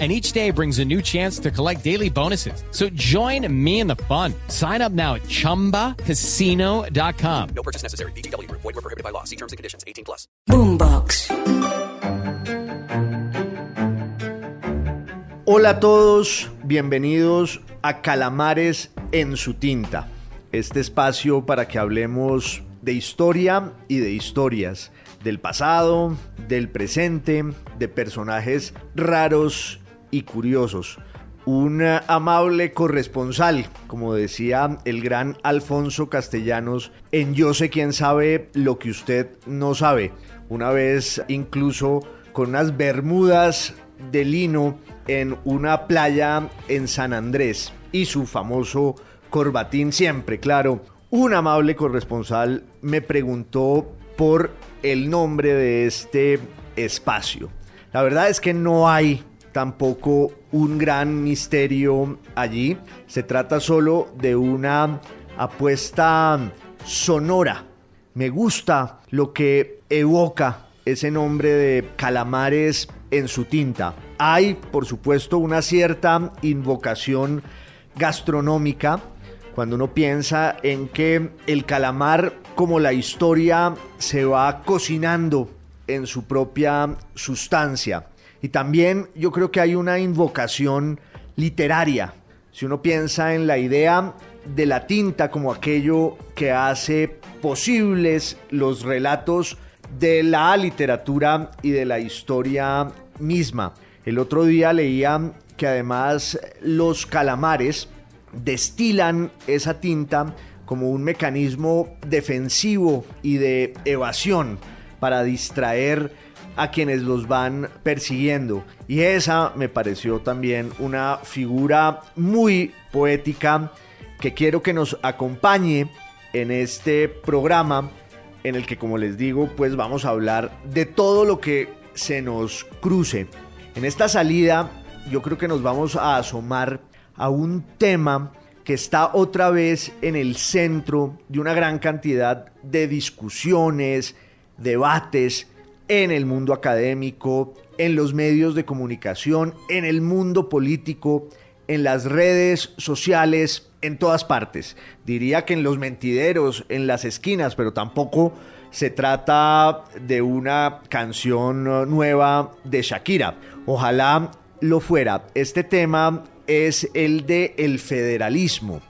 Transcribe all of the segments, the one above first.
and each day brings a new chance to collect daily bonuses. So join me in the fun. Sign up now at ChumbaCasino.com. No purchase necessary. BGW. Void were prohibited by law. See terms and conditions. 18 plus. Boombox. Hola a todos, bienvenidos a Calamares en su tinta. Este espacio para que hablemos de historia y de historias, del pasado, del presente, de personajes raros y curiosos. Un amable corresponsal, como decía el gran Alfonso Castellanos, en Yo sé quién sabe lo que usted no sabe. Una vez incluso con unas bermudas de lino en una playa en San Andrés y su famoso corbatín siempre, claro. Un amable corresponsal me preguntó por el nombre de este espacio. La verdad es que no hay tampoco un gran misterio allí. Se trata solo de una apuesta sonora. Me gusta lo que evoca ese nombre de calamares en su tinta. Hay, por supuesto, una cierta invocación gastronómica cuando uno piensa en que el calamar, como la historia, se va cocinando en su propia sustancia. Y también yo creo que hay una invocación literaria. Si uno piensa en la idea de la tinta como aquello que hace posibles los relatos de la literatura y de la historia misma. El otro día leía que además los calamares destilan esa tinta como un mecanismo defensivo y de evasión para distraer a quienes los van persiguiendo. Y esa me pareció también una figura muy poética que quiero que nos acompañe en este programa en el que, como les digo, pues vamos a hablar de todo lo que se nos cruce. En esta salida yo creo que nos vamos a asomar a un tema que está otra vez en el centro de una gran cantidad de discusiones, debates en el mundo académico, en los medios de comunicación, en el mundo político, en las redes sociales, en todas partes. Diría que en los mentideros, en las esquinas, pero tampoco se trata de una canción nueva de Shakira. Ojalá lo fuera. Este tema es el de el federalismo,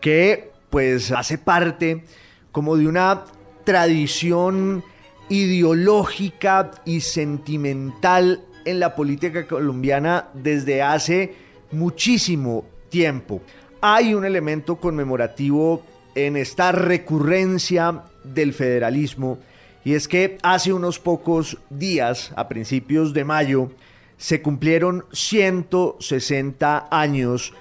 que pues hace parte como de una tradición ideológica y sentimental en la política colombiana desde hace muchísimo tiempo. Hay un elemento conmemorativo en esta recurrencia del federalismo y es que hace unos pocos días, a principios de mayo, se cumplieron 160 años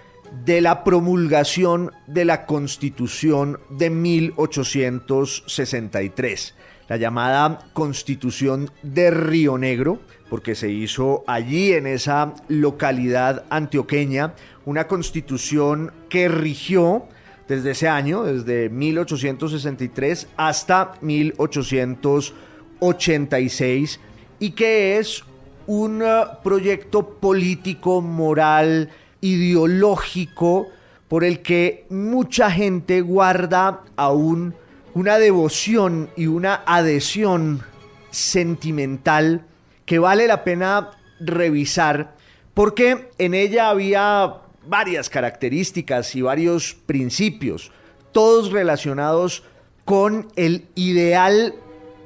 de la promulgación de la Constitución de 1863, la llamada Constitución de Río Negro, porque se hizo allí en esa localidad antioqueña una constitución que rigió desde ese año, desde 1863 hasta 1886, y que es un uh, proyecto político, moral, ideológico, por el que mucha gente guarda aún una devoción y una adhesión sentimental que vale la pena revisar, porque en ella había varias características y varios principios, todos relacionados con el ideal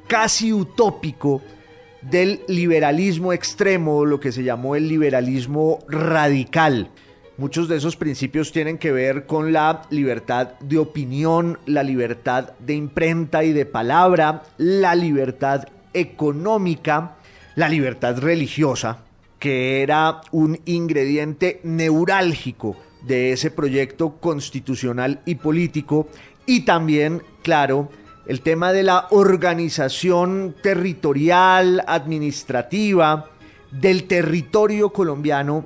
casi utópico del liberalismo extremo, lo que se llamó el liberalismo radical. Muchos de esos principios tienen que ver con la libertad de opinión, la libertad de imprenta y de palabra, la libertad económica, la libertad religiosa, que era un ingrediente neurálgico de ese proyecto constitucional y político, y también, claro, el tema de la organización territorial, administrativa del territorio colombiano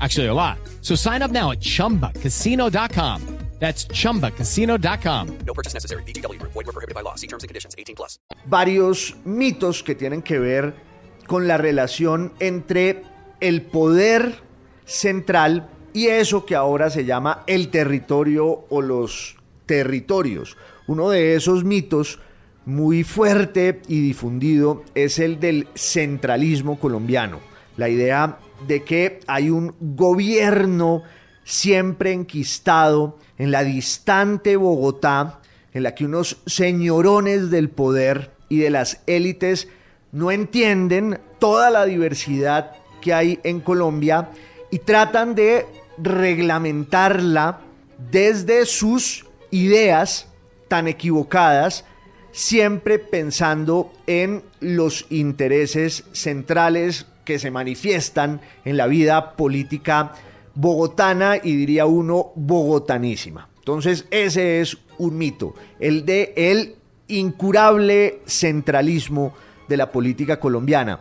Actually, a lot. So sign up now at chumbacasino.com. That's chumbacasino.com. No purchase necessary. VGW Group. Void were prohibited by law. See terms and conditions. 18 plus. varios mitos que tienen que ver con la relación entre el poder central y eso que ahora se llama el territorio o los territorios. Uno de esos mitos muy fuerte y difundido es el del centralismo colombiano. La idea de que hay un gobierno siempre enquistado en la distante Bogotá, en la que unos señorones del poder y de las élites no entienden toda la diversidad que hay en Colombia y tratan de reglamentarla desde sus ideas tan equivocadas, siempre pensando en los intereses centrales que se manifiestan en la vida política bogotana y diría uno bogotanísima. Entonces ese es un mito, el de el incurable centralismo de la política colombiana.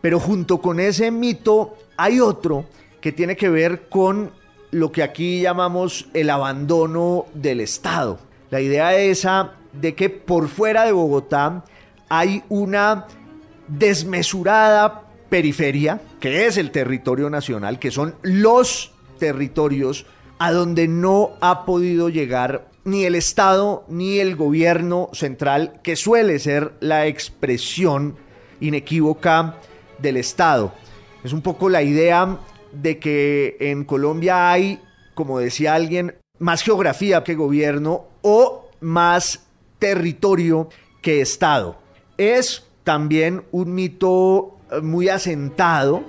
Pero junto con ese mito hay otro que tiene que ver con lo que aquí llamamos el abandono del Estado. La idea esa de que por fuera de Bogotá hay una desmesurada periferia, que es el territorio nacional, que son los territorios a donde no ha podido llegar ni el Estado ni el gobierno central, que suele ser la expresión inequívoca del Estado. Es un poco la idea de que en Colombia hay, como decía alguien, más geografía que gobierno o más territorio que Estado. Es también un mito muy asentado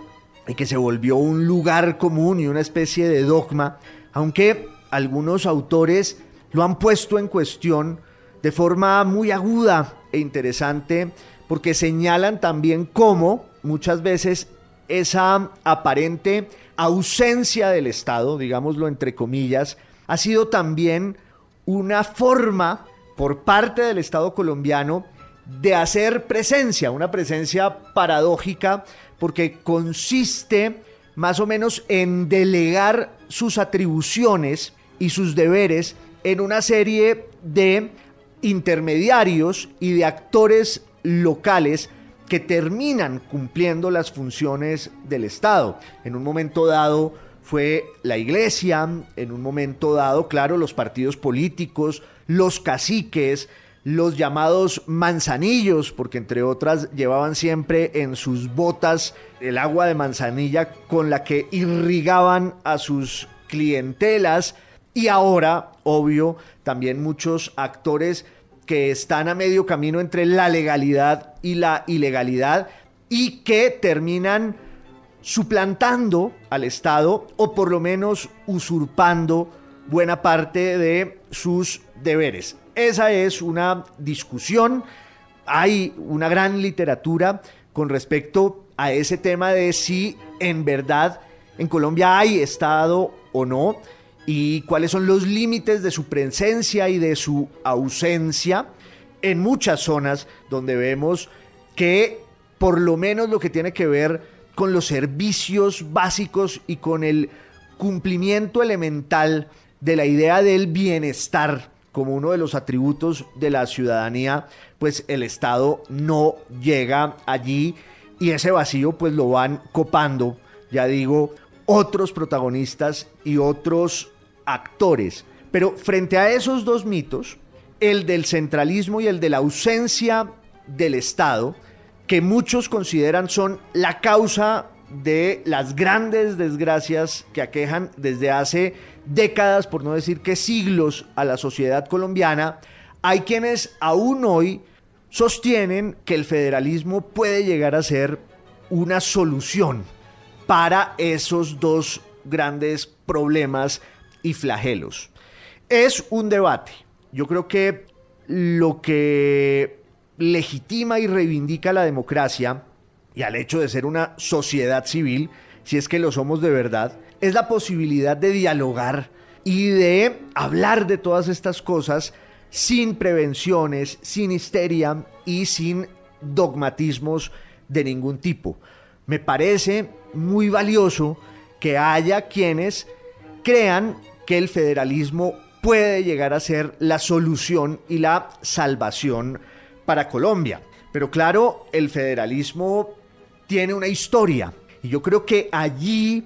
y que se volvió un lugar común y una especie de dogma, aunque algunos autores lo han puesto en cuestión de forma muy aguda e interesante, porque señalan también cómo muchas veces esa aparente ausencia del Estado, digámoslo entre comillas, ha sido también una forma por parte del Estado colombiano de hacer presencia, una presencia paradójica, porque consiste más o menos en delegar sus atribuciones y sus deberes en una serie de intermediarios y de actores locales que terminan cumpliendo las funciones del Estado. En un momento dado fue la iglesia, en un momento dado, claro, los partidos políticos, los caciques, los llamados manzanillos, porque entre otras llevaban siempre en sus botas el agua de manzanilla con la que irrigaban a sus clientelas y ahora, obvio, también muchos actores que están a medio camino entre la legalidad y la ilegalidad y que terminan suplantando al Estado o por lo menos usurpando buena parte de sus deberes. Esa es una discusión. Hay una gran literatura con respecto a ese tema de si en verdad en Colombia hay Estado o no y cuáles son los límites de su presencia y de su ausencia en muchas zonas donde vemos que por lo menos lo que tiene que ver con los servicios básicos y con el cumplimiento elemental de la idea del bienestar como uno de los atributos de la ciudadanía, pues el Estado no llega allí y ese vacío pues lo van copando, ya digo, otros protagonistas y otros actores. Pero frente a esos dos mitos, el del centralismo y el de la ausencia del Estado, que muchos consideran son la causa de las grandes desgracias que aquejan desde hace décadas, por no decir que siglos, a la sociedad colombiana, hay quienes aún hoy sostienen que el federalismo puede llegar a ser una solución para esos dos grandes problemas y flagelos. Es un debate. Yo creo que lo que legitima y reivindica la democracia y al hecho de ser una sociedad civil, si es que lo somos de verdad, es la posibilidad de dialogar y de hablar de todas estas cosas sin prevenciones, sin histeria y sin dogmatismos de ningún tipo. Me parece muy valioso que haya quienes crean que el federalismo puede llegar a ser la solución y la salvación para Colombia. Pero claro, el federalismo tiene una historia. Y yo creo que allí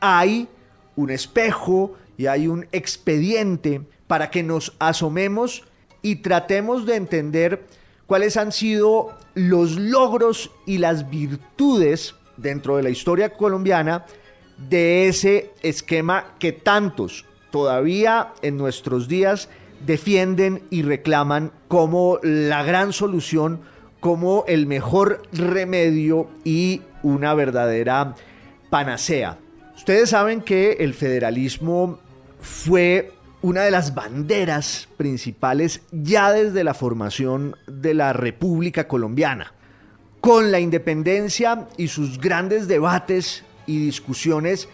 hay un espejo y hay un expediente para que nos asomemos y tratemos de entender cuáles han sido los logros y las virtudes dentro de la historia colombiana de ese esquema que tantos todavía en nuestros días defienden y reclaman como la gran solución, como el mejor remedio y una verdadera panacea. Ustedes saben que el federalismo fue una de las banderas principales ya desde la formación de la República Colombiana. Con la independencia y sus grandes debates y discusiones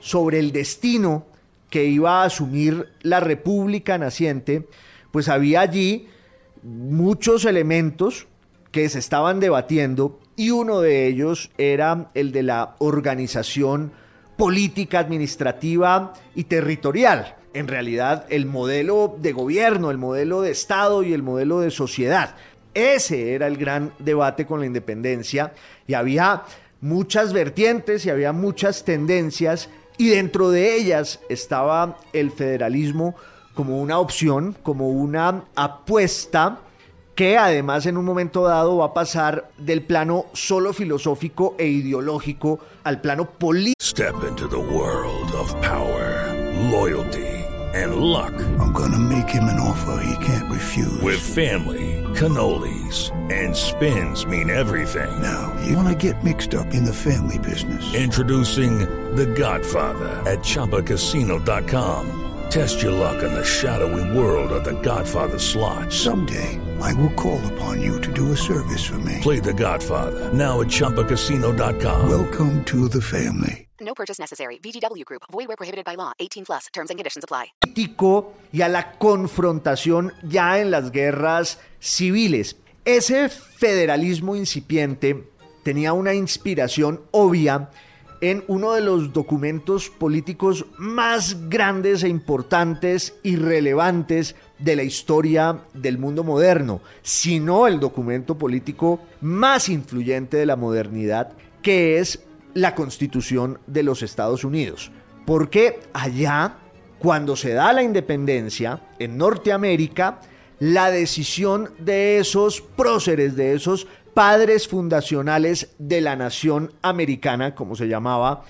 sobre el destino que iba a asumir la República naciente, pues había allí muchos elementos que se estaban debatiendo y uno de ellos era el de la organización política, administrativa y territorial. En realidad, el modelo de gobierno, el modelo de Estado y el modelo de sociedad. Ese era el gran debate con la independencia y había muchas vertientes y había muchas tendencias y dentro de ellas estaba el federalismo como una opción, como una apuesta que además en un momento dado va a pasar del plano solo filosófico e ideológico al plano político. Step into the world of power, loyalty and luck. I'm gonna make him an offer he can't refuse. With family, cannolis and spins mean everything. Now, you wanna get mixed up in the family business. Introducing The Godfather at chapacasino.com. Test your luck in the shadowy world of The Godfather slot. Someday, I will call upon you to do a service for me. Play The Godfather now at chapacasino.com. Welcome to the family. No purchase necessary. VGW Group. Void where prohibited by law. 18 plus. Terms and conditions apply. y a la confrontación ya en las guerras civiles. Ese federalismo incipiente tenía una inspiración obvia en uno de los documentos políticos más grandes e importantes y relevantes de la historia del mundo moderno, sino el documento político más influyente de la modernidad, que es la Constitución de los Estados Unidos. Porque allá, cuando se da la independencia en Norteamérica, la decisión de esos próceres, de esos padres fundacionales de la nación americana, como se llamaba,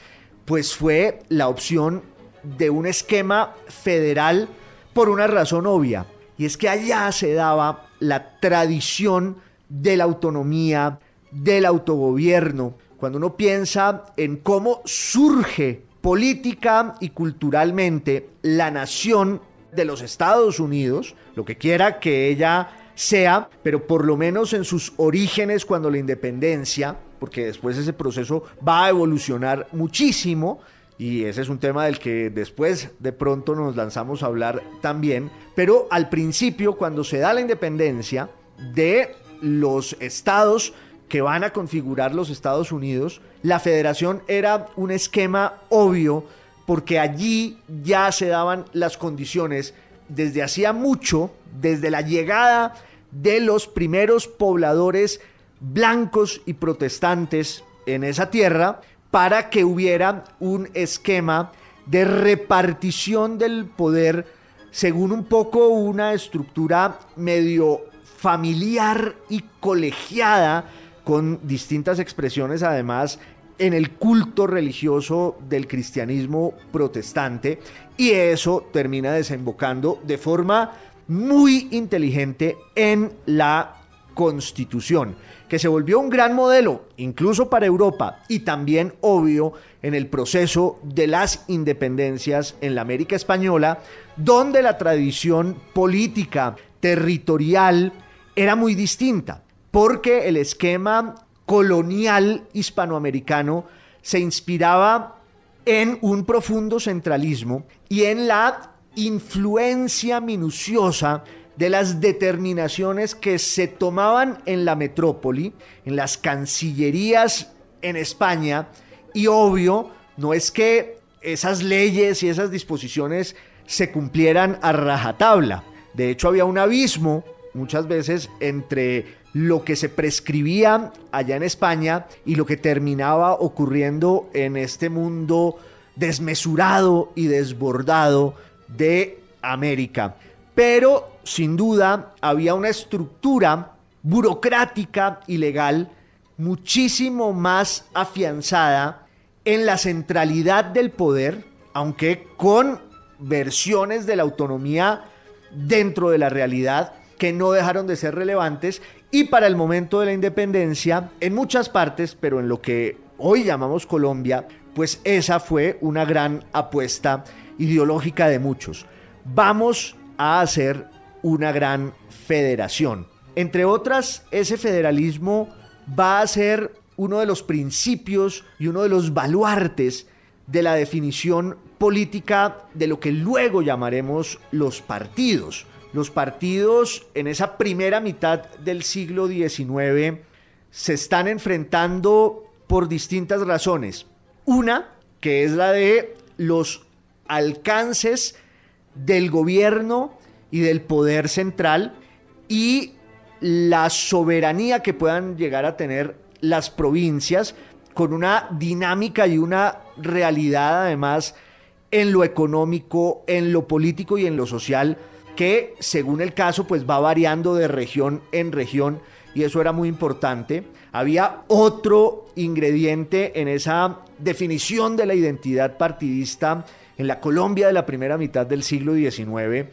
pues fue la opción de un esquema federal por una razón obvia, y es que allá se daba la tradición de la autonomía, del autogobierno, cuando uno piensa en cómo surge política y culturalmente la nación de los Estados Unidos, lo que quiera que ella sea, pero por lo menos en sus orígenes cuando la independencia, porque después ese proceso va a evolucionar muchísimo, y ese es un tema del que después de pronto nos lanzamos a hablar también, pero al principio cuando se da la independencia de los estados que van a configurar los Estados Unidos, la federación era un esquema obvio porque allí ya se daban las condiciones desde hacía mucho, desde la llegada de los primeros pobladores blancos y protestantes en esa tierra, para que hubiera un esquema de repartición del poder según un poco una estructura medio familiar y colegiada, con distintas expresiones además en el culto religioso del cristianismo protestante. Y eso termina desembocando de forma muy inteligente en la constitución, que se volvió un gran modelo incluso para Europa y también obvio en el proceso de las independencias en la América Española, donde la tradición política territorial era muy distinta, porque el esquema colonial hispanoamericano se inspiraba en un profundo centralismo y en la influencia minuciosa de las determinaciones que se tomaban en la metrópoli, en las cancillerías en España, y obvio, no es que esas leyes y esas disposiciones se cumplieran a rajatabla. De hecho, había un abismo muchas veces entre lo que se prescribía allá en España y lo que terminaba ocurriendo en este mundo desmesurado y desbordado de América. Pero sin duda había una estructura burocrática y legal muchísimo más afianzada en la centralidad del poder, aunque con versiones de la autonomía dentro de la realidad que no dejaron de ser relevantes y para el momento de la independencia, en muchas partes, pero en lo que hoy llamamos Colombia, pues esa fue una gran apuesta ideológica de muchos. Vamos a hacer una gran federación. Entre otras, ese federalismo va a ser uno de los principios y uno de los baluartes de la definición política de lo que luego llamaremos los partidos. Los partidos en esa primera mitad del siglo XIX se están enfrentando por distintas razones. Una, que es la de los alcances del gobierno y del poder central y la soberanía que puedan llegar a tener las provincias con una dinámica y una realidad además en lo económico, en lo político y en lo social que según el caso pues va variando de región en región y eso era muy importante. Había otro ingrediente en esa definición de la identidad partidista en la Colombia de la primera mitad del siglo XIX,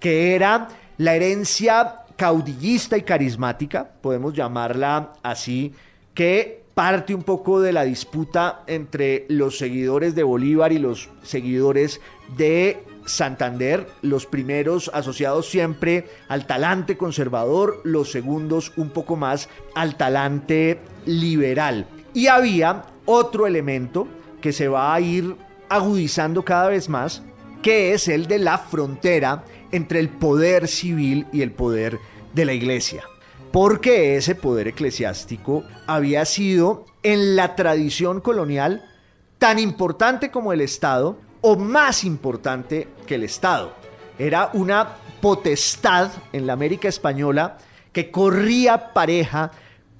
que era la herencia caudillista y carismática, podemos llamarla así, que parte un poco de la disputa entre los seguidores de Bolívar y los seguidores de Santander, los primeros asociados siempre al talante conservador, los segundos un poco más al talante liberal. Y había otro elemento que se va a ir agudizando cada vez más, que es el de la frontera entre el poder civil y el poder de la iglesia. Porque ese poder eclesiástico había sido en la tradición colonial tan importante como el Estado, o más importante que el Estado. Era una potestad en la América Española que corría pareja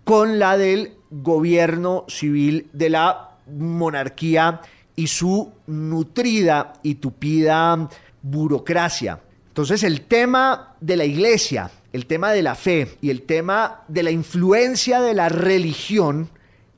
con la del gobierno civil de la monarquía y su nutrida y tupida burocracia. Entonces el tema de la iglesia, el tema de la fe y el tema de la influencia de la religión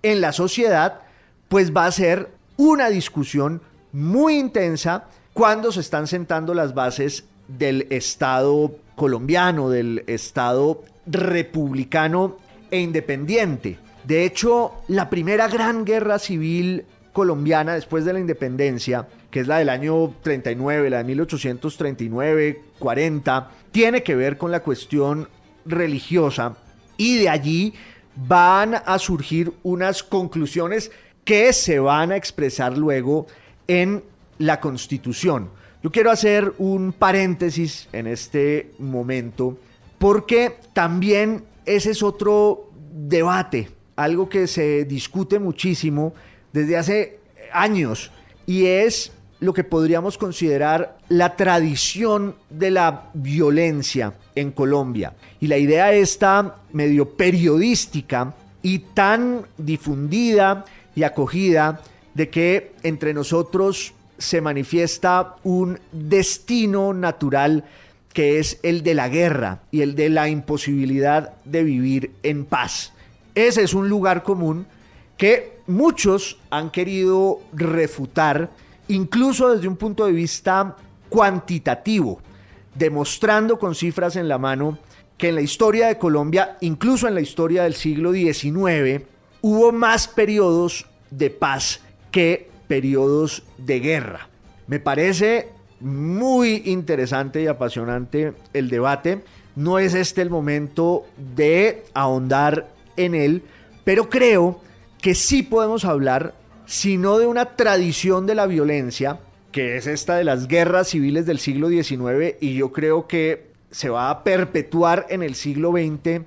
en la sociedad, pues va a ser una discusión muy intensa cuando se están sentando las bases del Estado colombiano, del Estado republicano e independiente. De hecho, la primera gran guerra civil colombiana después de la independencia, que es la del año 39, la de 1839, 40, tiene que ver con la cuestión religiosa y de allí van a surgir unas conclusiones que se van a expresar luego en la Constitución. Yo quiero hacer un paréntesis en este momento porque también ese es otro debate, algo que se discute muchísimo desde hace años y es lo que podríamos considerar la tradición de la violencia en Colombia. Y la idea está medio periodística y tan difundida y acogida de que entre nosotros se manifiesta un destino natural que es el de la guerra y el de la imposibilidad de vivir en paz. Ese es un lugar común que muchos han querido refutar, incluso desde un punto de vista cuantitativo, demostrando con cifras en la mano que en la historia de Colombia, incluso en la historia del siglo XIX, hubo más periodos de paz que periodos de guerra. Me parece muy interesante y apasionante el debate. No es este el momento de ahondar en él, pero creo que sí podemos hablar, si no de una tradición de la violencia, que es esta de las guerras civiles del siglo XIX, y yo creo que se va a perpetuar en el siglo XX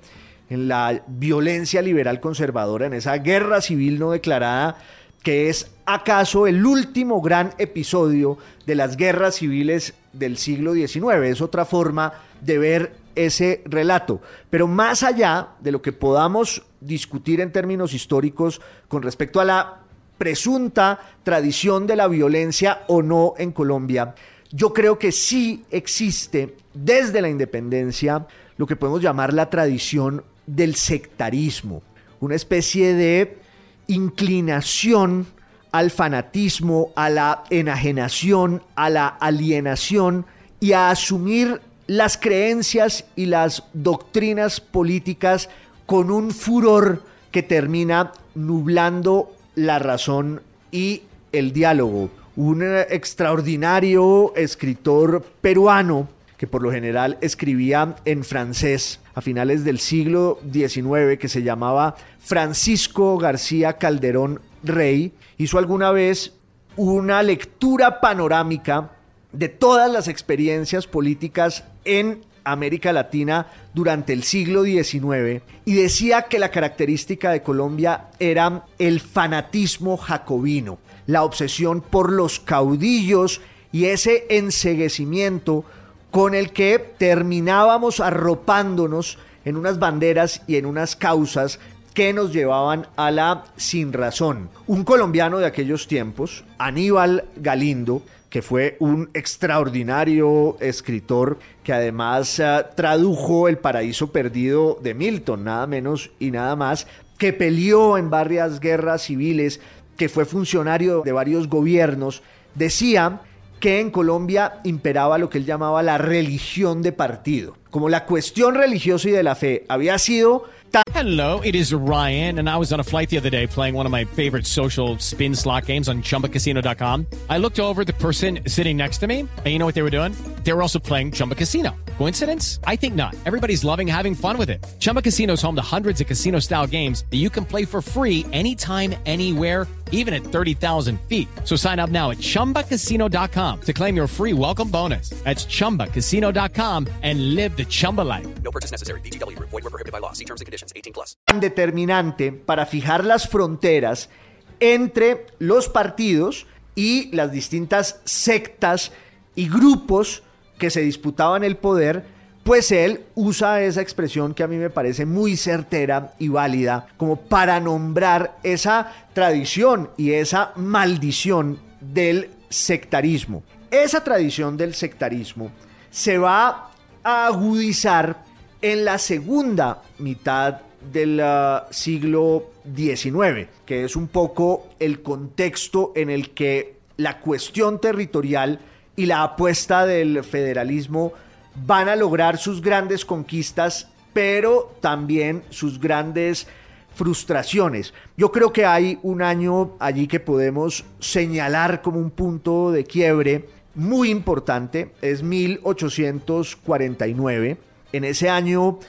en la violencia liberal conservadora, en esa guerra civil no declarada, que es acaso el último gran episodio de las guerras civiles del siglo XIX. Es otra forma de ver ese relato. Pero más allá de lo que podamos discutir en términos históricos con respecto a la presunta tradición de la violencia o no en Colombia, yo creo que sí existe desde la independencia lo que podemos llamar la tradición del sectarismo, una especie de inclinación al fanatismo, a la enajenación, a la alienación y a asumir las creencias y las doctrinas políticas con un furor que termina nublando la razón y el diálogo. Un extraordinario escritor peruano que por lo general escribía en francés a finales del siglo XIX, que se llamaba Francisco García Calderón Rey, hizo alguna vez una lectura panorámica de todas las experiencias políticas en América Latina durante el siglo XIX y decía que la característica de Colombia era el fanatismo jacobino, la obsesión por los caudillos y ese enseguecimiento con el que terminábamos arropándonos en unas banderas y en unas causas que nos llevaban a la sin razón. Un colombiano de aquellos tiempos, Aníbal Galindo, que fue un extraordinario escritor que además uh, tradujo El paraíso perdido de Milton, nada menos y nada más, que peleó en varias guerras civiles, que fue funcionario de varios gobiernos, decía que en Colombia imperaba lo que él llamaba la religión de partido. Como la cuestión religiosa y de la fe había sido Hello, it is Ryan, and I was on a flight the other day playing one of my favorite social spin slot games on chumbacasino.com. I looked over the person sitting next to me, and you know what they were doing? They were also playing Chumba Casino. Coincidence? I think not. Everybody's loving having fun with it. Chumba Casino is home to hundreds of casino style games that you can play for free anytime, anywhere, even at 30,000 feet. So sign up now at chumbacasino.com to claim your free welcome bonus. That's chumbacasino.com and live the Chumba life. No purchase necessary. VGW Void were prohibited by law. See terms and conditions. 18 plus. determinante para fijar las fronteras entre los partidos y las distintas sectas y grupos que se disputaban el poder, pues él usa esa expresión que a mí me parece muy certera y válida como para nombrar esa tradición y esa maldición del sectarismo. Esa tradición del sectarismo se va a agudizar en la segunda mitad del uh, siglo XIX, que es un poco el contexto en el que la cuestión territorial y la apuesta del federalismo van a lograr sus grandes conquistas, pero también sus grandes frustraciones. Yo creo que hay un año allí que podemos señalar como un punto de quiebre muy importante, es 1849. En ese año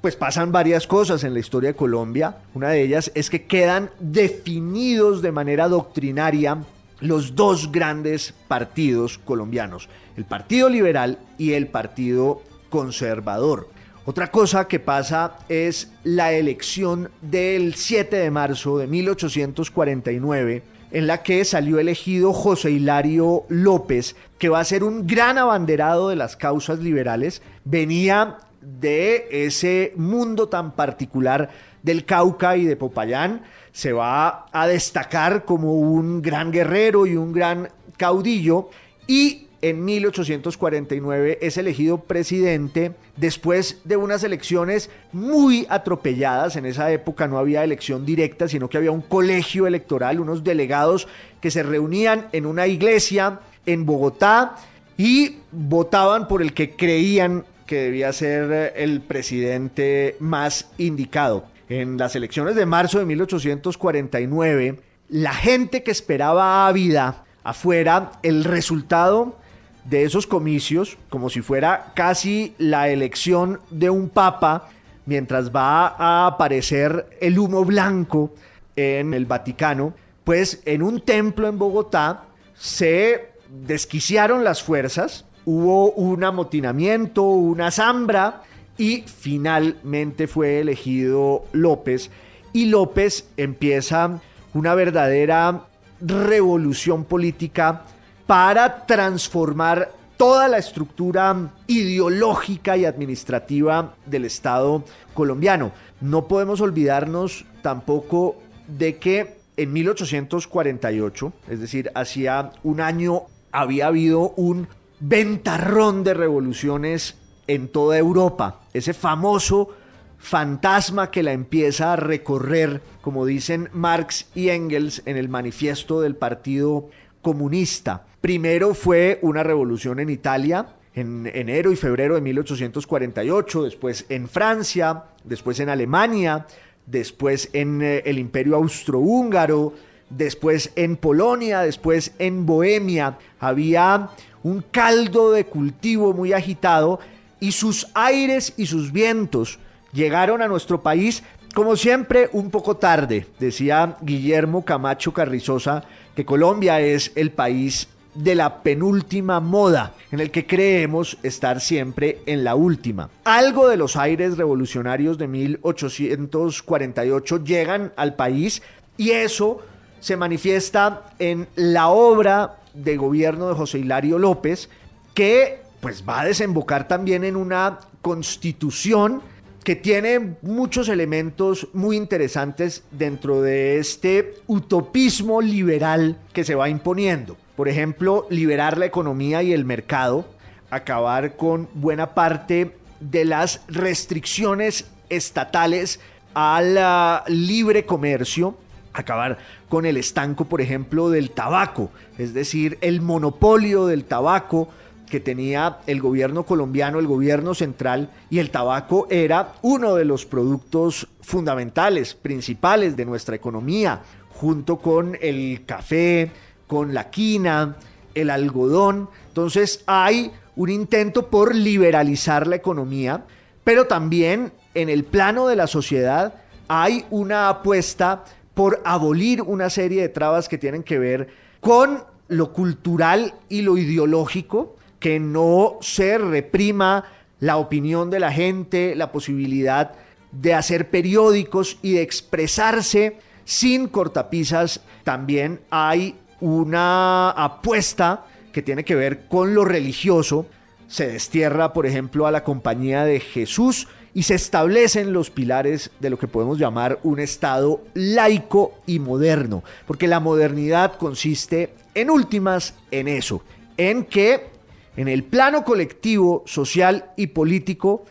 pues pasan varias cosas en la historia de Colombia. Una de ellas es que quedan definidos de manera doctrinaria los dos grandes partidos colombianos, el Partido Liberal y el Partido Conservador. Otra cosa que pasa es la elección del 7 de marzo de 1849, en la que salió elegido José Hilario López, que va a ser un gran abanderado de las causas liberales. Venía de ese mundo tan particular del Cauca y de Popayán, se va a destacar como un gran guerrero y un gran caudillo y en 1849 es elegido presidente después de unas elecciones muy atropelladas. En esa época no había elección directa, sino que había un colegio electoral, unos delegados que se reunían en una iglesia en Bogotá y votaban por el que creían que debía ser el presidente más indicado. En las elecciones de marzo de 1849, la gente que esperaba ávida afuera el resultado de esos comicios, como si fuera casi la elección de un papa, mientras va a aparecer el humo blanco en el Vaticano, pues en un templo en Bogotá se desquiciaron las fuerzas, hubo un amotinamiento, una zambra y finalmente fue elegido López y López empieza una verdadera revolución política para transformar toda la estructura ideológica y administrativa del Estado colombiano. No podemos olvidarnos tampoco de que en 1848, es decir, hacía un año, había habido un ventarrón de revoluciones en toda Europa. Ese famoso fantasma que la empieza a recorrer, como dicen Marx y Engels en el manifiesto del Partido Comunista. Primero fue una revolución en Italia, en enero y febrero de 1848, después en Francia, después en Alemania, después en eh, el Imperio Austrohúngaro, después en Polonia, después en Bohemia. Había un caldo de cultivo muy agitado y sus aires y sus vientos llegaron a nuestro país, como siempre, un poco tarde. Decía Guillermo Camacho Carrizosa que Colombia es el país de la penúltima moda, en el que creemos estar siempre en la última. Algo de los aires revolucionarios de 1848 llegan al país y eso se manifiesta en la obra de gobierno de José Hilario López, que pues va a desembocar también en una constitución que tiene muchos elementos muy interesantes dentro de este utopismo liberal que se va imponiendo. Por ejemplo, liberar la economía y el mercado, acabar con buena parte de las restricciones estatales al ah, libre comercio, acabar con el estanco, por ejemplo, del tabaco, es decir, el monopolio del tabaco que tenía el gobierno colombiano, el gobierno central, y el tabaco era uno de los productos fundamentales, principales de nuestra economía, junto con el café, con la quina, el algodón. Entonces hay un intento por liberalizar la economía, pero también en el plano de la sociedad hay una apuesta por abolir una serie de trabas que tienen que ver con lo cultural y lo ideológico, que no se reprima la opinión de la gente, la posibilidad de hacer periódicos y de expresarse sin cortapisas. También hay una apuesta que tiene que ver con lo religioso. Se destierra, por ejemplo, a la compañía de Jesús y se establecen los pilares de lo que podemos llamar un Estado laico y moderno, porque la modernidad consiste en últimas en eso, en que en el plano colectivo, social y político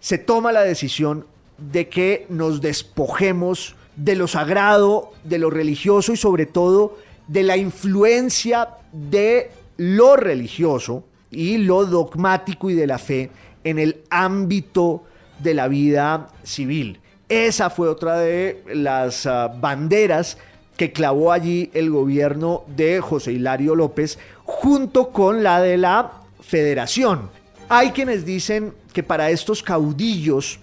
se toma la decisión de que nos despojemos de lo sagrado, de lo religioso y sobre todo de la influencia de lo religioso y lo dogmático y de la fe en el ámbito de la vida civil. Esa fue otra de las ah, banderas que clavó allí el gobierno de José Hilario López junto con la de la federación. Hay quienes dicen que para estos caudillos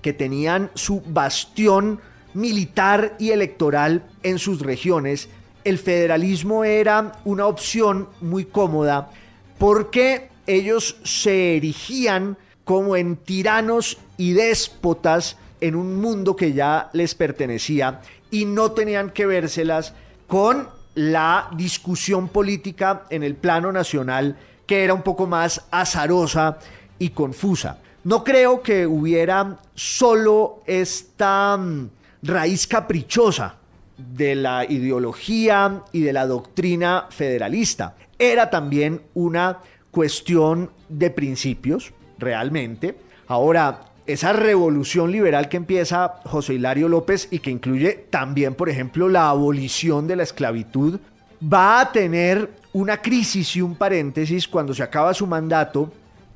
que tenían su bastión militar y electoral en sus regiones, el federalismo era una opción muy cómoda porque ellos se erigían como en tiranos y déspotas en un mundo que ya les pertenecía y no tenían que vérselas con la discusión política en el plano nacional que era un poco más azarosa y confusa. No creo que hubiera solo esta mm, raíz caprichosa de la ideología y de la doctrina federalista. Era también una cuestión de principios, realmente. Ahora, esa revolución liberal que empieza José Hilario López y que incluye también, por ejemplo, la abolición de la esclavitud, va a tener una crisis y un paréntesis cuando se acaba su mandato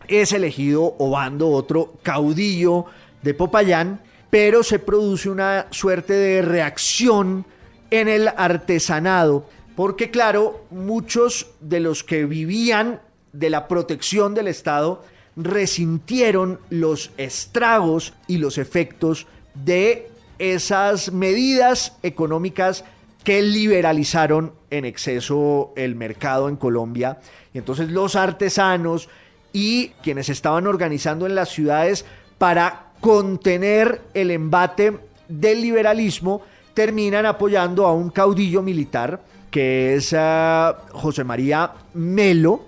es elegido Obando, otro caudillo de Popayán, pero se produce una suerte de reacción en el artesanado, porque claro, muchos de los que vivían de la protección del Estado resintieron los estragos y los efectos de esas medidas económicas que liberalizaron en exceso el mercado en Colombia. Y entonces los artesanos y quienes estaban organizando en las ciudades para contener el embate del liberalismo terminan apoyando a un caudillo militar que es uh, José María Melo.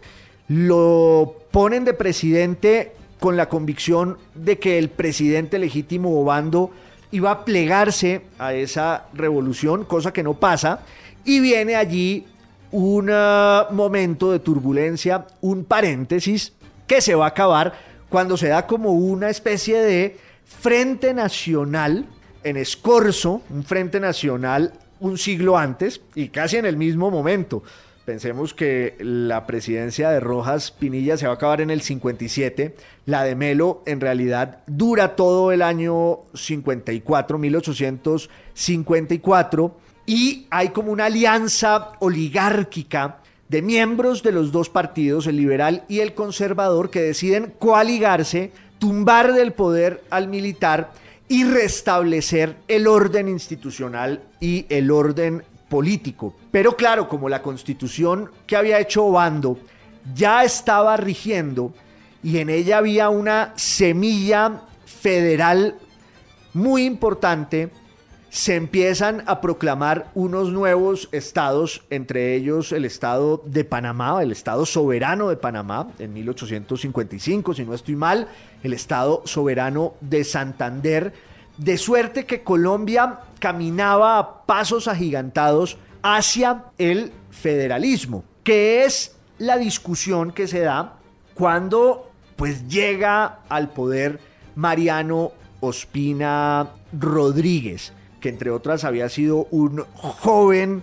Lo ponen de presidente con la convicción de que el presidente legítimo Obando iba a plegarse a esa revolución, cosa que no pasa, y viene allí un uh, momento de turbulencia, un paréntesis que se va a acabar cuando se da como una especie de frente nacional en Escorzo, un frente nacional un siglo antes y casi en el mismo momento. Pensemos que la presidencia de Rojas Pinilla se va a acabar en el 57, la de Melo en realidad dura todo el año 54, 1854, y hay como una alianza oligárquica de miembros de los dos partidos, el liberal y el conservador, que deciden coaligarse, tumbar del poder al militar y restablecer el orden institucional y el orden político. Pero claro, como la constitución que había hecho Obando ya estaba rigiendo y en ella había una semilla federal muy importante, se empiezan a proclamar unos nuevos estados, entre ellos el estado de Panamá, el estado soberano de Panamá, en 1855, si no estoy mal, el estado soberano de Santander, de suerte que Colombia caminaba a pasos agigantados hacia el federalismo, que es la discusión que se da cuando pues llega al poder Mariano Ospina Rodríguez que entre otras había sido un joven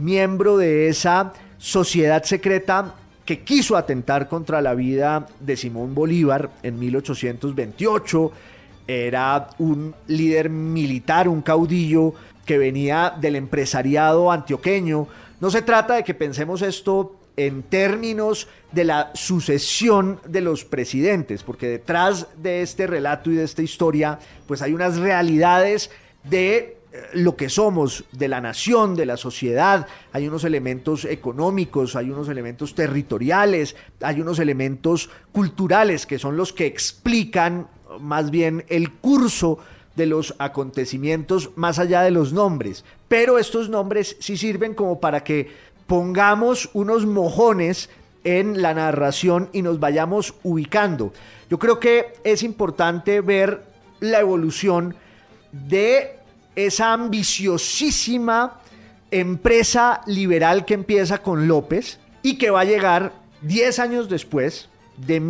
miembro de esa sociedad secreta que quiso atentar contra la vida de Simón Bolívar en 1828. Era un líder militar, un caudillo que venía del empresariado antioqueño. No se trata de que pensemos esto en términos de la sucesión de los presidentes, porque detrás de este relato y de esta historia, pues hay unas realidades de lo que somos, de la nación, de la sociedad. Hay unos elementos económicos, hay unos elementos territoriales, hay unos elementos culturales que son los que explican más bien el curso de los acontecimientos más allá de los nombres. Pero estos nombres sí sirven como para que pongamos unos mojones en la narración y nos vayamos ubicando. Yo creo que es importante ver la evolución de esa ambiciosísima empresa liberal que empieza con López y que va a llegar 10 años después, de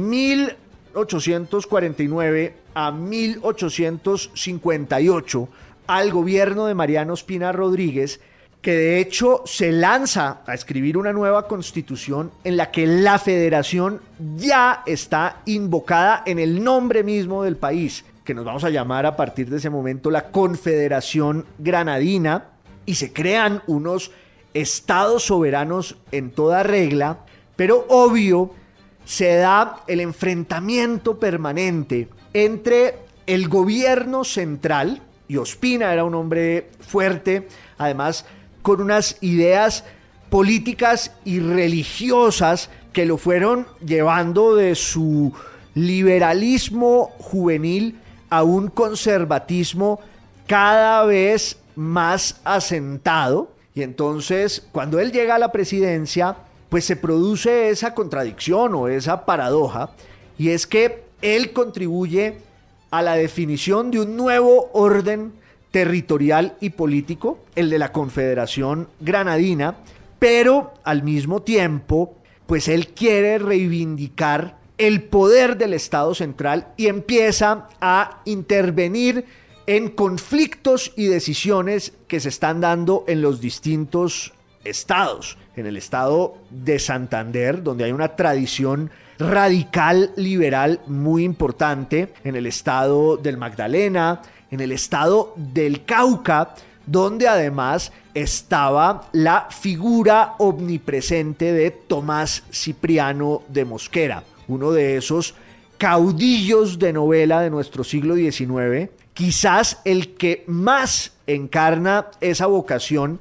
1849 a 1858, al gobierno de Mariano Espina Rodríguez, que de hecho se lanza a escribir una nueva constitución en la que la federación ya está invocada en el nombre mismo del país que nos vamos a llamar a partir de ese momento la Confederación Granadina, y se crean unos estados soberanos en toda regla, pero obvio se da el enfrentamiento permanente entre el gobierno central, y Ospina era un hombre fuerte, además con unas ideas políticas y religiosas que lo fueron llevando de su liberalismo juvenil a un conservatismo cada vez más asentado. Y entonces, cuando él llega a la presidencia, pues se produce esa contradicción o esa paradoja, y es que él contribuye a la definición de un nuevo orden territorial y político, el de la Confederación Granadina, pero al mismo tiempo, pues él quiere reivindicar el poder del Estado central y empieza a intervenir en conflictos y decisiones que se están dando en los distintos estados. En el estado de Santander, donde hay una tradición radical liberal muy importante, en el estado del Magdalena, en el estado del Cauca, donde además estaba la figura omnipresente de Tomás Cipriano de Mosquera, uno de esos caudillos de novela de nuestro siglo XIX, quizás el que más encarna esa vocación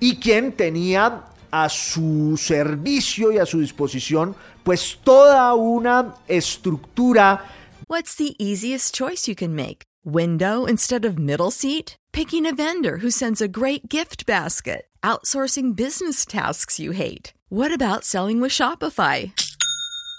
y quien tenía a su servicio y a su disposición pues toda una estructura. What's the easiest choice you can make? Window instead of middle seat? Picking a vendor who sends a great gift basket? Outsourcing business tasks you hate? What about selling with Shopify?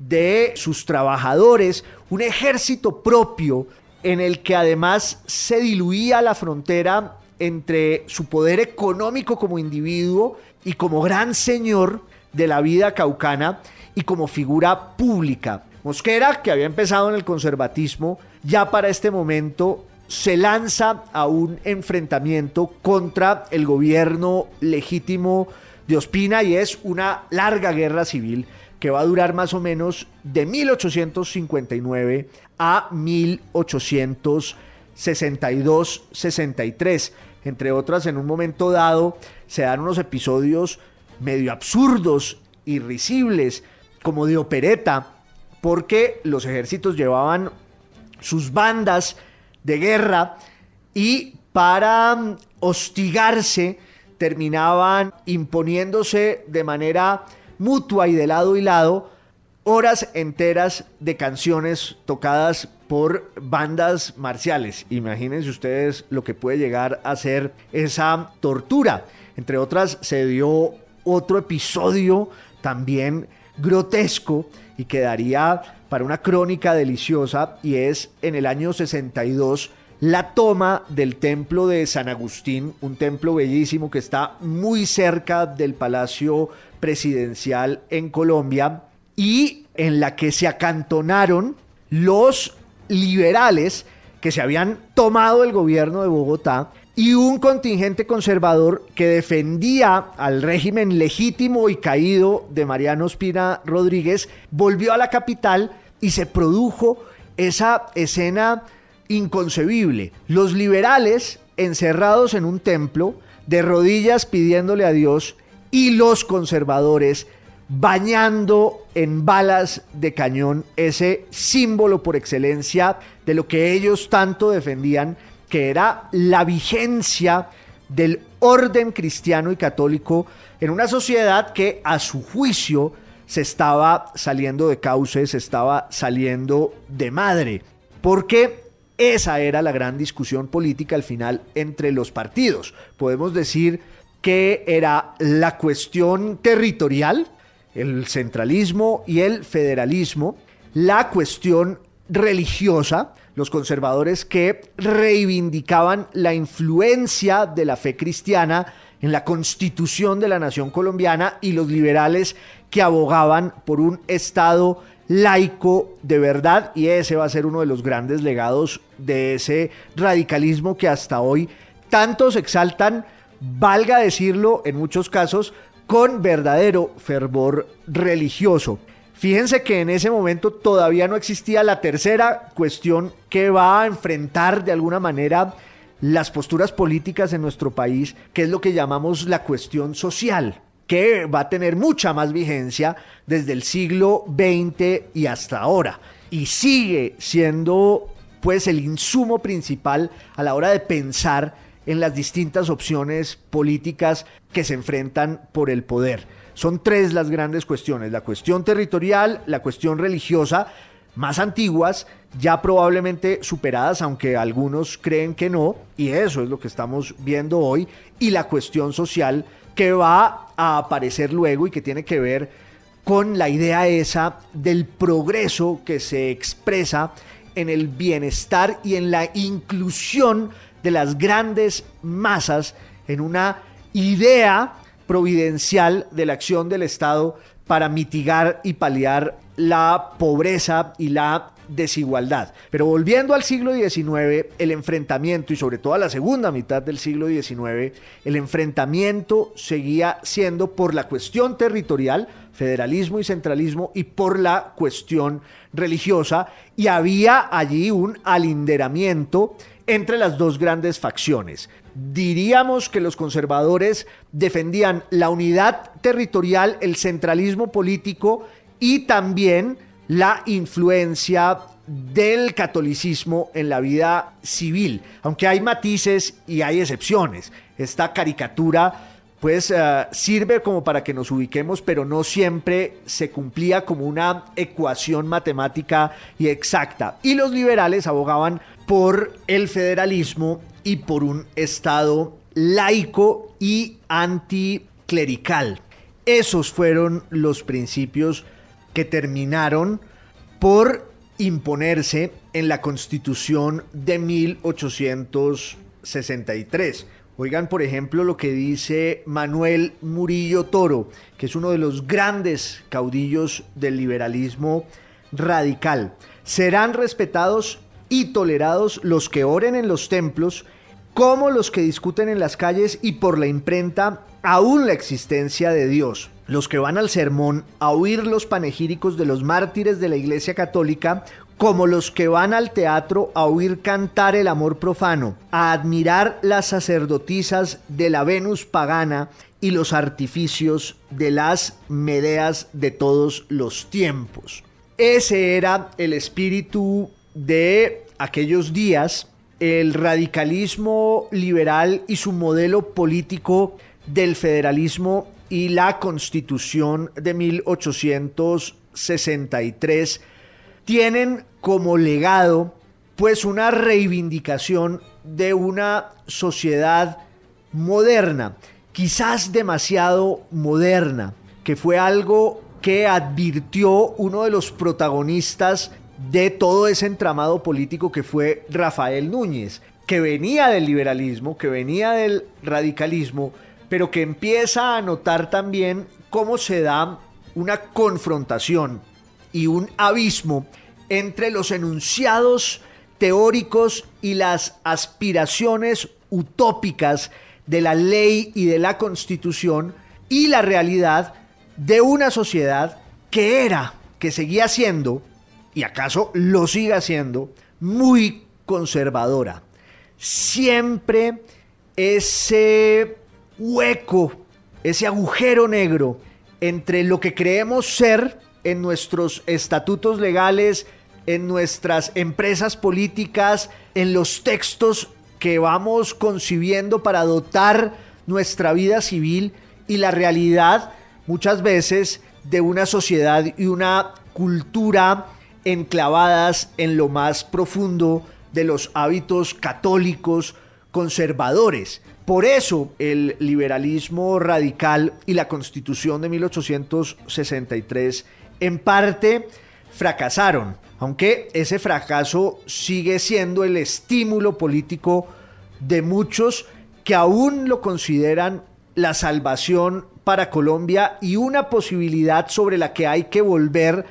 de sus trabajadores, un ejército propio en el que además se diluía la frontera entre su poder económico como individuo y como gran señor de la vida caucana y como figura pública. Mosquera, que había empezado en el conservatismo, ya para este momento se lanza a un enfrentamiento contra el gobierno legítimo de Ospina y es una larga guerra civil que va a durar más o menos de 1859 a 1862-63. Entre otras, en un momento dado se dan unos episodios medio absurdos, irrisibles, como de opereta, porque los ejércitos llevaban sus bandas de guerra y para mm, hostigarse terminaban imponiéndose de manera mutua y de lado y lado horas enteras de canciones tocadas por bandas marciales. Imagínense ustedes lo que puede llegar a ser esa tortura. Entre otras, se dio otro episodio también grotesco y quedaría para una crónica deliciosa y es en el año 62 la toma del templo de San Agustín, un templo bellísimo que está muy cerca del Palacio Presidencial en Colombia y en la que se acantonaron los liberales que se habían tomado el gobierno de Bogotá y un contingente conservador que defendía al régimen legítimo y caído de Mariano Espina Rodríguez, volvió a la capital y se produjo esa escena inconcebible. Los liberales encerrados en un templo, de rodillas pidiéndole a Dios, y los conservadores bañando en balas de cañón ese símbolo por excelencia de lo que ellos tanto defendían, que era la vigencia del orden cristiano y católico en una sociedad que a su juicio se estaba saliendo de cauce, se estaba saliendo de madre, porque esa era la gran discusión política al final entre los partidos. Podemos decir que era la cuestión territorial, el centralismo y el federalismo, la cuestión religiosa, los conservadores que reivindicaban la influencia de la fe cristiana en la constitución de la nación colombiana y los liberales que abogaban por un Estado laico de verdad y ese va a ser uno de los grandes legados de ese radicalismo que hasta hoy tantos exaltan, valga decirlo en muchos casos, con verdadero fervor religioso. Fíjense que en ese momento todavía no existía la tercera cuestión que va a enfrentar de alguna manera las posturas políticas en nuestro país, que es lo que llamamos la cuestión social, que va a tener mucha más vigencia desde el siglo XX y hasta ahora. Y sigue siendo pues el insumo principal a la hora de pensar en las distintas opciones políticas que se enfrentan por el poder. Son tres las grandes cuestiones, la cuestión territorial, la cuestión religiosa, más antiguas, ya probablemente superadas, aunque algunos creen que no, y eso es lo que estamos viendo hoy, y la cuestión social que va a aparecer luego y que tiene que ver con la idea esa del progreso que se expresa en el bienestar y en la inclusión de las grandes masas en una idea providencial de la acción del Estado para mitigar y paliar la pobreza y la desigualdad. Pero volviendo al siglo XIX, el enfrentamiento, y sobre todo a la segunda mitad del siglo XIX, el enfrentamiento seguía siendo por la cuestión territorial, federalismo y centralismo, y por la cuestión religiosa, y había allí un alinderamiento entre las dos grandes facciones. Diríamos que los conservadores defendían la unidad territorial, el centralismo político y también la influencia del catolicismo en la vida civil, aunque hay matices y hay excepciones. Esta caricatura pues uh, sirve como para que nos ubiquemos, pero no siempre se cumplía como una ecuación matemática y exacta. Y los liberales abogaban por el federalismo y por un Estado laico y anticlerical. Esos fueron los principios que terminaron por imponerse en la Constitución de 1863. Oigan, por ejemplo, lo que dice Manuel Murillo Toro, que es uno de los grandes caudillos del liberalismo radical. Serán respetados y tolerados los que oren en los templos, como los que discuten en las calles y por la imprenta aún la existencia de Dios. Los que van al sermón a oír los panegíricos de los mártires de la Iglesia Católica, como los que van al teatro a oír cantar el amor profano, a admirar las sacerdotisas de la Venus pagana y los artificios de las Medeas de todos los tiempos. Ese era el espíritu de aquellos días, el radicalismo liberal y su modelo político del federalismo y la constitución de 1863 tienen como legado pues una reivindicación de una sociedad moderna, quizás demasiado moderna, que fue algo que advirtió uno de los protagonistas de todo ese entramado político que fue Rafael Núñez, que venía del liberalismo, que venía del radicalismo, pero que empieza a notar también cómo se da una confrontación y un abismo entre los enunciados teóricos y las aspiraciones utópicas de la ley y de la constitución y la realidad de una sociedad que era, que seguía siendo, y acaso lo siga siendo, muy conservadora. Siempre ese hueco, ese agujero negro entre lo que creemos ser en nuestros estatutos legales, en nuestras empresas políticas, en los textos que vamos concibiendo para dotar nuestra vida civil y la realidad muchas veces de una sociedad y una cultura enclavadas en lo más profundo de los hábitos católicos conservadores. Por eso el liberalismo radical y la constitución de 1863 en parte fracasaron, aunque ese fracaso sigue siendo el estímulo político de muchos que aún lo consideran la salvación para Colombia y una posibilidad sobre la que hay que volver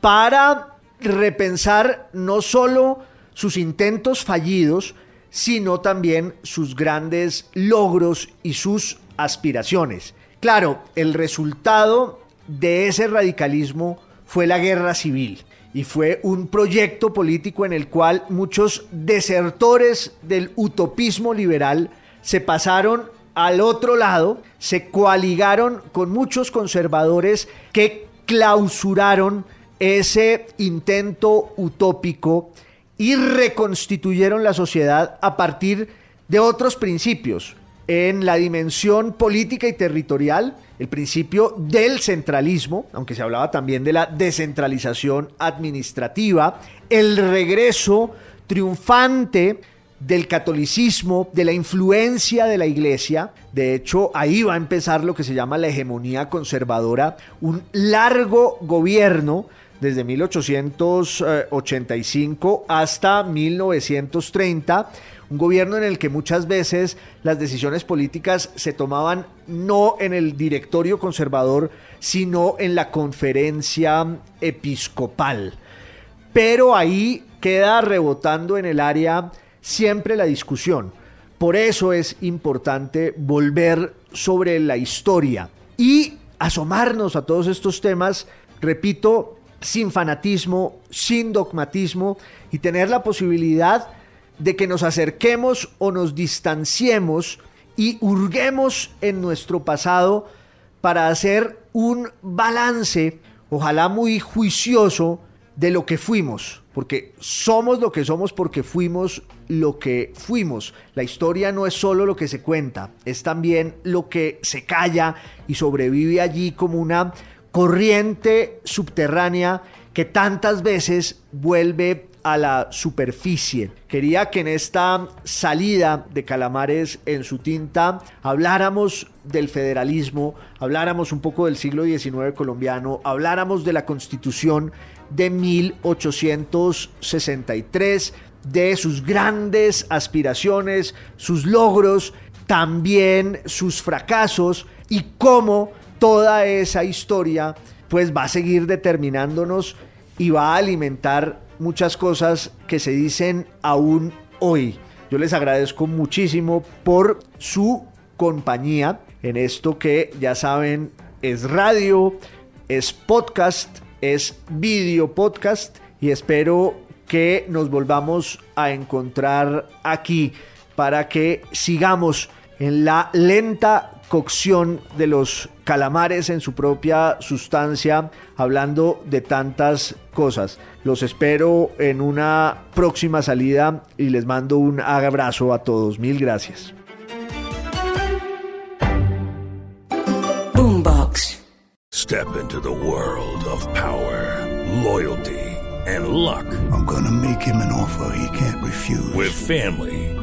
para repensar no solo sus intentos fallidos, sino también sus grandes logros y sus aspiraciones. Claro, el resultado de ese radicalismo fue la guerra civil y fue un proyecto político en el cual muchos desertores del utopismo liberal se pasaron al otro lado, se coaligaron con muchos conservadores que clausuraron ese intento utópico y reconstituyeron la sociedad a partir de otros principios en la dimensión política y territorial, el principio del centralismo, aunque se hablaba también de la descentralización administrativa, el regreso triunfante del catolicismo, de la influencia de la iglesia. De hecho, ahí va a empezar lo que se llama la hegemonía conservadora, un largo gobierno desde 1885 hasta 1930, un gobierno en el que muchas veces las decisiones políticas se tomaban no en el directorio conservador, sino en la conferencia episcopal. Pero ahí queda rebotando en el área siempre la discusión. Por eso es importante volver sobre la historia y asomarnos a todos estos temas, repito, sin fanatismo, sin dogmatismo y tener la posibilidad de que nos acerquemos o nos distanciemos y hurguemos en nuestro pasado para hacer un balance, ojalá muy juicioso, de lo que fuimos, porque somos lo que somos porque fuimos lo que fuimos. La historia no es solo lo que se cuenta, es también lo que se calla y sobrevive allí como una corriente subterránea que tantas veces vuelve a la superficie. Quería que en esta salida de Calamares en su tinta habláramos del federalismo, habláramos un poco del siglo XIX colombiano, habláramos de la constitución de 1863, de sus grandes aspiraciones, sus logros, también sus fracasos y cómo toda esa historia pues va a seguir determinándonos y va a alimentar muchas cosas que se dicen aún hoy. Yo les agradezco muchísimo por su compañía en esto que ya saben es radio, es podcast, es video podcast y espero que nos volvamos a encontrar aquí para que sigamos en la lenta cocción de los calamares en su propia sustancia, hablando de tantas cosas. Los espero en una próxima salida y les mando un abrazo a todos. Mil gracias. Boombox. Step into the world of power, loyalty, and luck. I'm gonna make him an offer he can't refuse. With family,